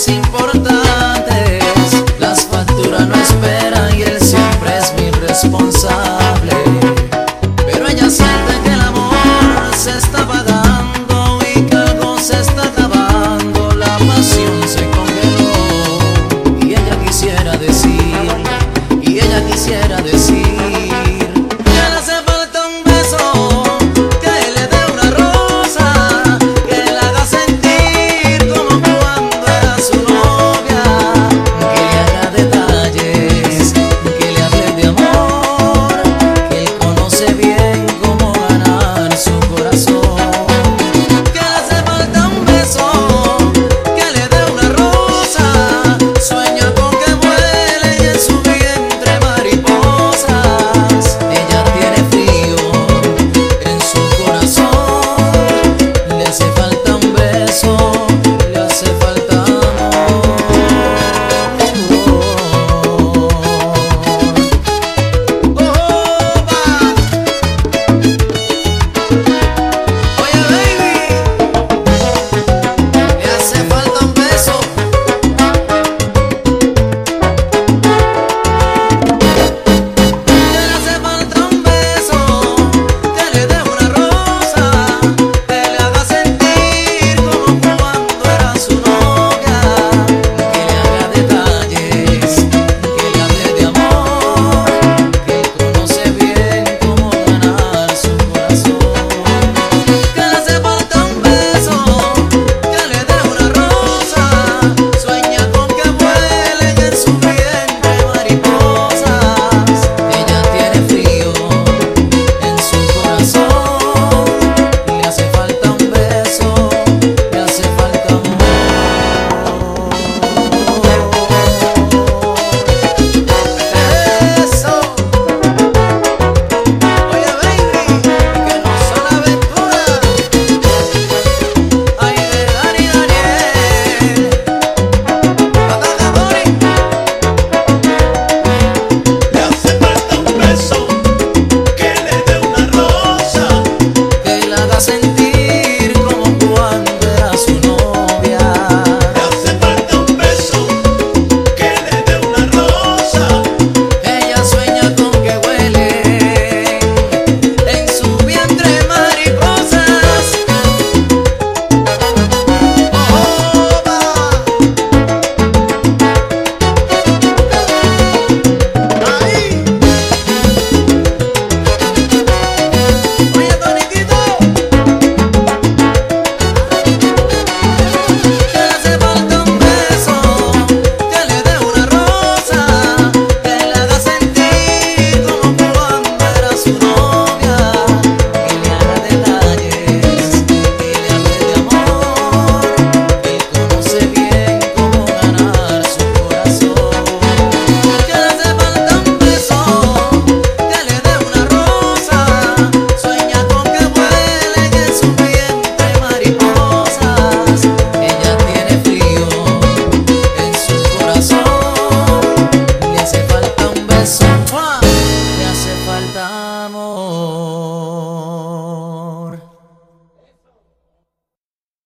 más importante.